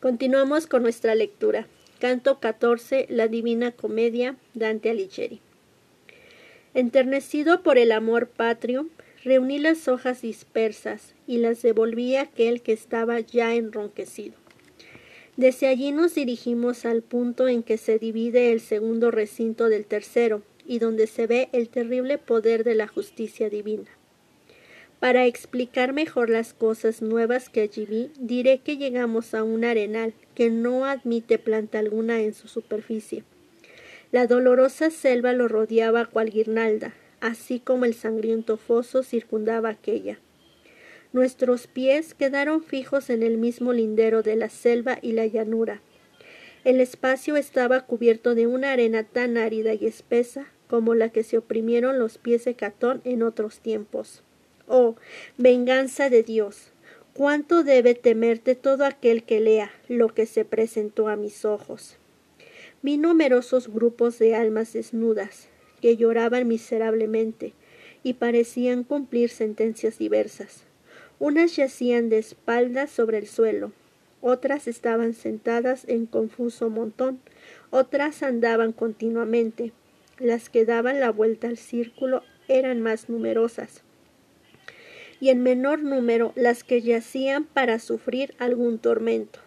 Continuamos con nuestra lectura. Canto 14, la Divina Comedia, Dante Alighieri. Enternecido por el amor patrio, reuní las hojas dispersas y las devolví a aquel que estaba ya enronquecido. Desde allí nos dirigimos al punto en que se divide el segundo recinto del tercero y donde se ve el terrible poder de la justicia divina. Para explicar mejor las cosas nuevas que allí vi, diré que llegamos a un arenal que no admite planta alguna en su superficie. La dolorosa selva lo rodeaba cual guirnalda, así como el sangriento foso circundaba aquella. Nuestros pies quedaron fijos en el mismo lindero de la selva y la llanura. El espacio estaba cubierto de una arena tan árida y espesa como la que se oprimieron los pies de Catón en otros tiempos. Oh, venganza de Dios. Cuánto debe temerte todo aquel que lea lo que se presentó a mis ojos. Vi numerosos grupos de almas desnudas, que lloraban miserablemente, y parecían cumplir sentencias diversas. Unas yacían de espaldas sobre el suelo, otras estaban sentadas en confuso montón, otras andaban continuamente. Las que daban la vuelta al círculo eran más numerosas y en menor número las que yacían para sufrir algún tormento,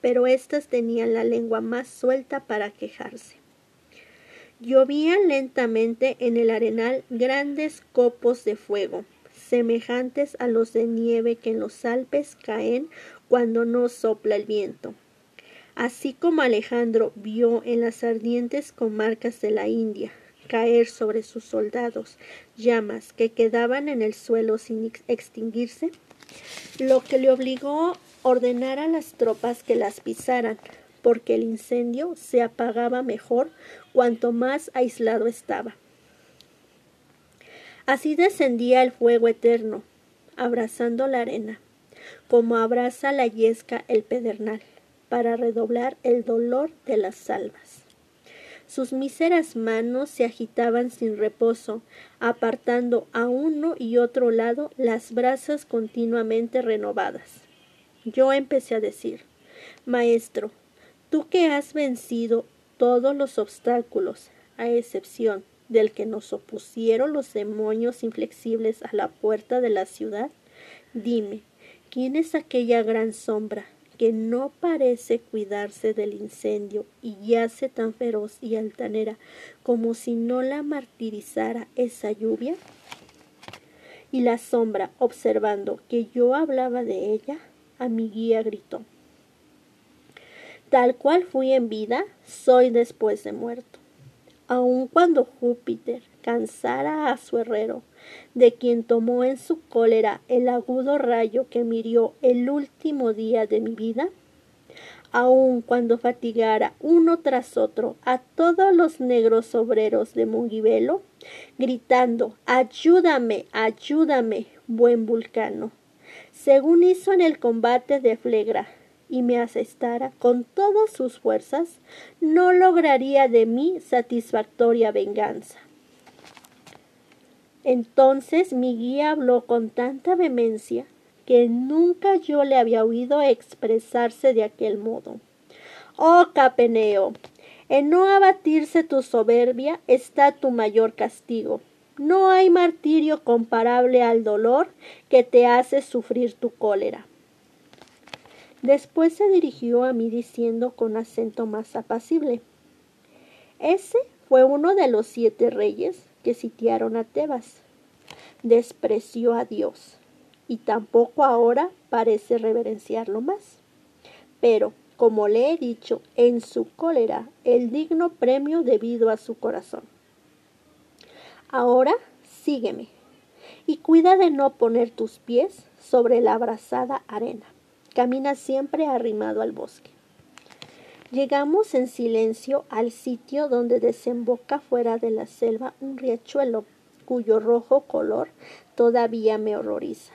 pero éstas tenían la lengua más suelta para quejarse. Llovían lentamente en el arenal grandes copos de fuego, semejantes a los de nieve que en los Alpes caen cuando no sopla el viento. Así como Alejandro vio en las ardientes comarcas de la India caer sobre sus soldados llamas que quedaban en el suelo sin extinguirse, lo que le obligó a ordenar a las tropas que las pisaran, porque el incendio se apagaba mejor cuanto más aislado estaba. Así descendía el fuego eterno, abrazando la arena, como abraza la yesca el pedernal, para redoblar el dolor de las salvas. Sus míseras manos se agitaban sin reposo, apartando a uno y otro lado las brasas continuamente renovadas. Yo empecé a decir Maestro, tú que has vencido todos los obstáculos, a excepción del que nos opusieron los demonios inflexibles a la puerta de la ciudad, dime, ¿quién es aquella gran sombra que no parece cuidarse del incendio y yace tan feroz y altanera como si no la martirizara esa lluvia? Y la sombra, observando que yo hablaba de ella, a mi guía gritó Tal cual fui en vida, soy después de muerto. Aun cuando Júpiter cansara a su herrero, de quien tomó en su cólera el agudo rayo que mirió el último día de mi vida, aun cuando fatigara uno tras otro a todos los negros obreros de Mungibelo, gritando Ayúdame, ayúdame, buen vulcano, según hizo en el combate de Flegra, y me asestara con todas sus fuerzas, no lograría de mí satisfactoria venganza. Entonces mi guía habló con tanta vehemencia que nunca yo le había oído expresarse de aquel modo. Oh Capeneo, en no abatirse tu soberbia está tu mayor castigo. No hay martirio comparable al dolor que te hace sufrir tu cólera. Después se dirigió a mí diciendo con acento más apacible Ese fue uno de los siete reyes que sitiaron a Tebas. Despreció a Dios y tampoco ahora parece reverenciarlo más. Pero, como le he dicho, en su cólera el digno premio debido a su corazón. Ahora sígueme y cuida de no poner tus pies sobre la abrasada arena. Camina siempre arrimado al bosque. Llegamos en silencio al sitio donde desemboca fuera de la selva un riachuelo cuyo rojo color todavía me horroriza,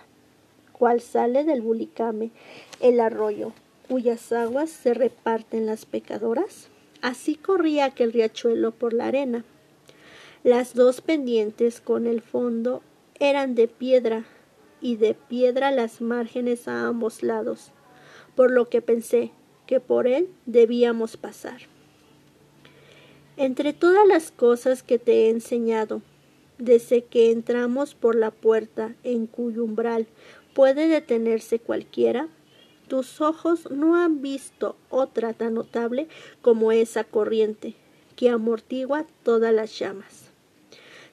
cual sale del bulicame el arroyo, cuyas aguas se reparten las pecadoras. Así corría aquel riachuelo por la arena. Las dos pendientes con el fondo eran de piedra y de piedra las márgenes a ambos lados, por lo que pensé que por él debíamos pasar. Entre todas las cosas que te he enseñado, desde que entramos por la puerta en cuyo umbral puede detenerse cualquiera, tus ojos no han visto otra tan notable como esa corriente que amortigua todas las llamas.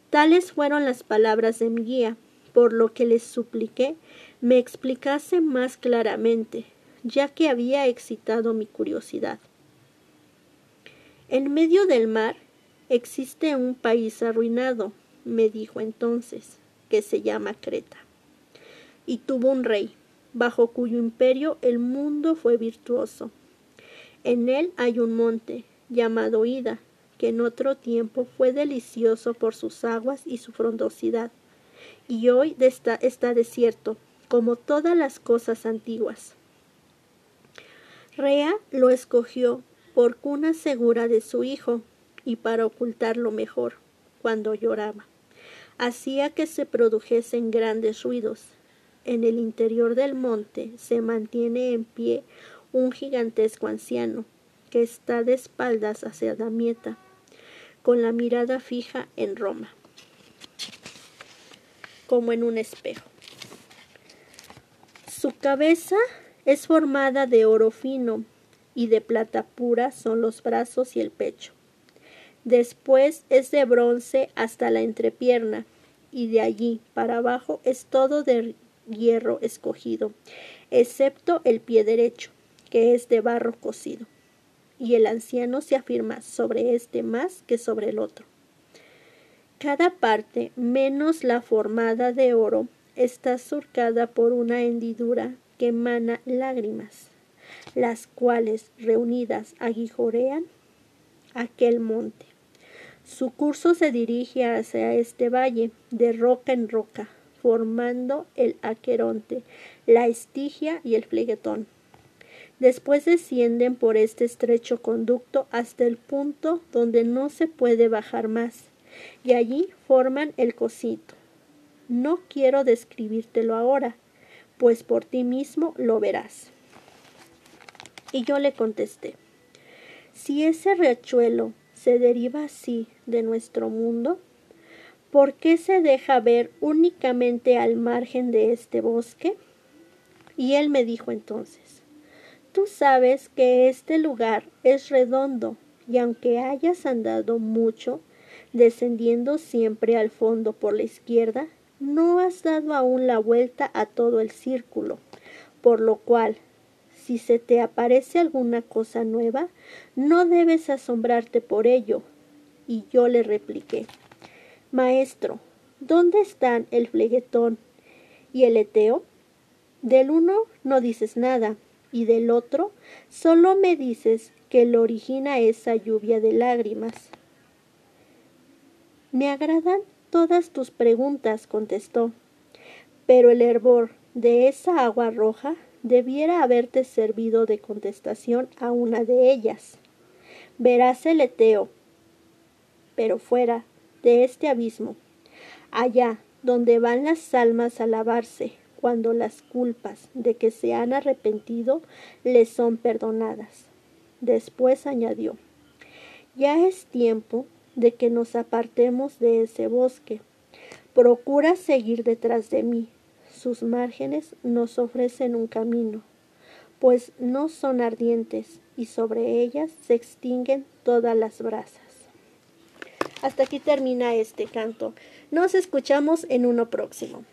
Tales fueron las palabras de mi guía, por lo que les supliqué me explicase más claramente, ya que había excitado mi curiosidad. En medio del mar existe un país arruinado, me dijo entonces, que se llama Creta, y tuvo un rey, bajo cuyo imperio el mundo fue virtuoso. En él hay un monte, llamado Ida, que en otro tiempo fue delicioso por sus aguas y su frondosidad, y hoy está, desierto, como todas las cosas antiguas. Rea lo escogió por cuna segura de su hijo y para ocultarlo mejor cuando lloraba. Hacía que se produjesen grandes ruidos. En el interior del monte se mantiene en pie un gigantesco anciano que está de espaldas hacia Damieta con la mirada fija en Roma, como en un espejo. Su cabeza es formada de oro fino y de plata pura son los brazos y el pecho. Después es de bronce hasta la entrepierna y de allí para abajo es todo de hierro escogido, excepto el pie derecho, que es de barro cocido y el anciano se afirma sobre este más que sobre el otro. Cada parte, menos la formada de oro, está surcada por una hendidura que emana lágrimas, las cuales, reunidas, aguijorean aquel monte. Su curso se dirige hacia este valle, de roca en roca, formando el aqueronte, la estigia y el fleguetón. Después descienden por este estrecho conducto hasta el punto donde no se puede bajar más, y allí forman el cosito. No quiero describírtelo ahora, pues por ti mismo lo verás. Y yo le contesté, si ese riachuelo se deriva así de nuestro mundo, ¿por qué se deja ver únicamente al margen de este bosque? Y él me dijo entonces, Tú sabes que este lugar es redondo y aunque hayas andado mucho, descendiendo siempre al fondo por la izquierda, no has dado aún la vuelta a todo el círculo, por lo cual, si se te aparece alguna cosa nueva, no debes asombrarte por ello. Y yo le repliqué, Maestro, ¿dónde están el fleguetón y el eteo? Del uno no dices nada, y del otro solo me dices que lo origina esa lluvia de lágrimas. Me agradan todas tus preguntas, contestó, pero el hervor de esa agua roja debiera haberte servido de contestación a una de ellas. Verás el Eteo, pero fuera de este abismo, allá donde van las almas a lavarse, cuando las culpas de que se han arrepentido les son perdonadas. Después añadió, ya es tiempo de que nos apartemos de ese bosque. Procura seguir detrás de mí. Sus márgenes nos ofrecen un camino, pues no son ardientes y sobre ellas se extinguen todas las brasas. Hasta aquí termina este canto. Nos escuchamos en uno próximo.